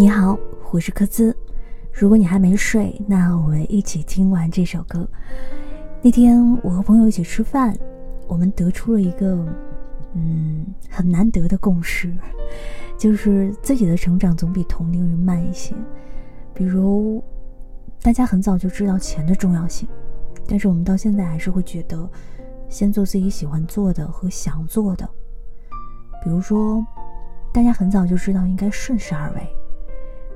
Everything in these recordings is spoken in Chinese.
你好，我是科兹。如果你还没睡，那我们一起听完这首歌。那天我和朋友一起吃饭，我们得出了一个嗯很难得的共识，就是自己的成长总比同龄人慢一些。比如，大家很早就知道钱的重要性，但是我们到现在还是会觉得先做自己喜欢做的和想做的。比如说，大家很早就知道应该顺势而为。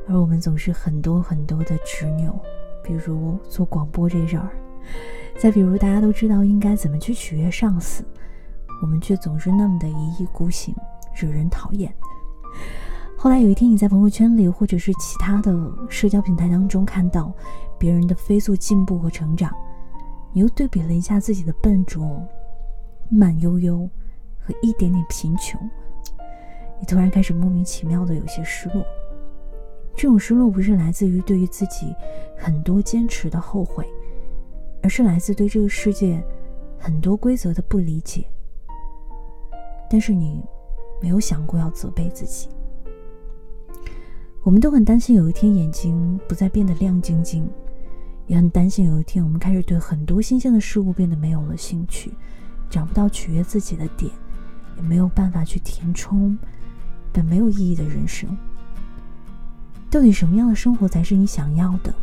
而我们总是很多很多的执拗，比如做广播这事儿；再比如大家都知道应该怎么去取悦上司，我们却总是那么的一意孤行，惹人讨厌。后来有一天，你在朋友圈里或者是其他的社交平台当中看到别人的飞速进步和成长，你又对比了一下自己的笨拙、慢悠悠和一点点贫穷，你突然开始莫名其妙的有些失落。这种失落不是来自于对于自己很多坚持的后悔，而是来自对这个世界很多规则的不理解。但是你没有想过要责备自己。我们都很担心有一天眼睛不再变得亮晶晶，也很担心有一天我们开始对很多新鲜的事物变得没有了兴趣，找不到取悦自己的点，也没有办法去填充本没有意义的人生。到底什么样的生活才是你想要的？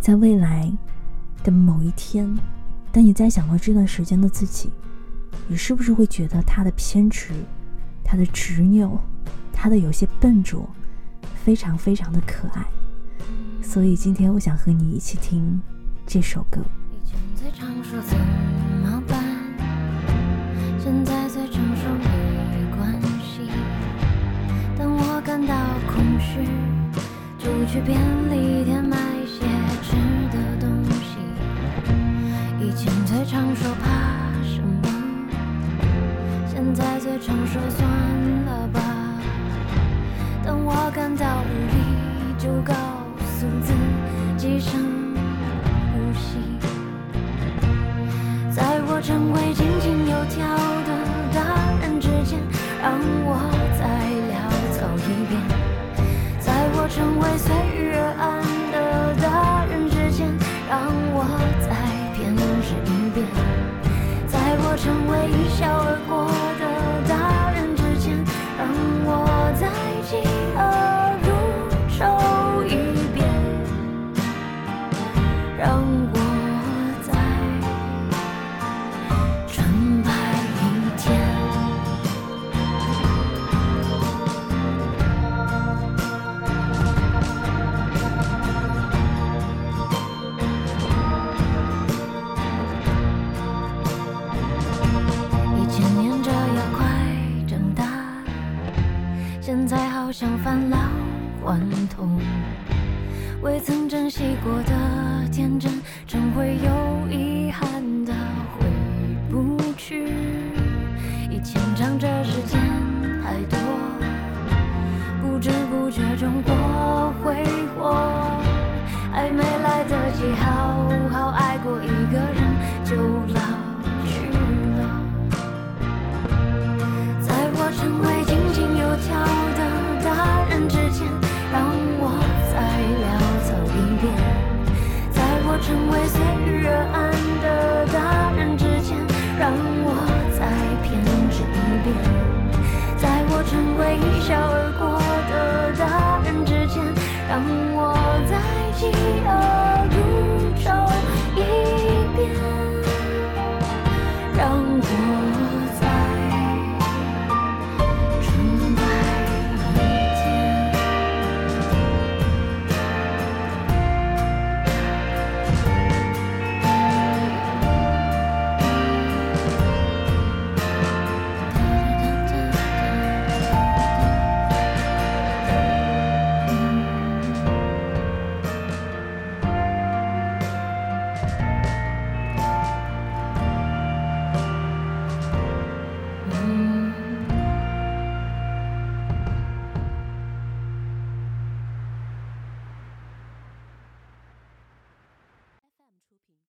在未来的某一天，当你再想到这段时间的自己，你是不是会觉得他的偏执、他的执拗、他的有些笨拙，非常非常的可爱？所以今天我想和你一起听这首歌。去便利店买些吃的东西。以前最常说怕什么，现在最常说算了吧。当我感到无力，就告诉自己深呼吸。在我成为像返老还童，未曾珍惜过的成为一笑而过的大人之间，让我再饥饿。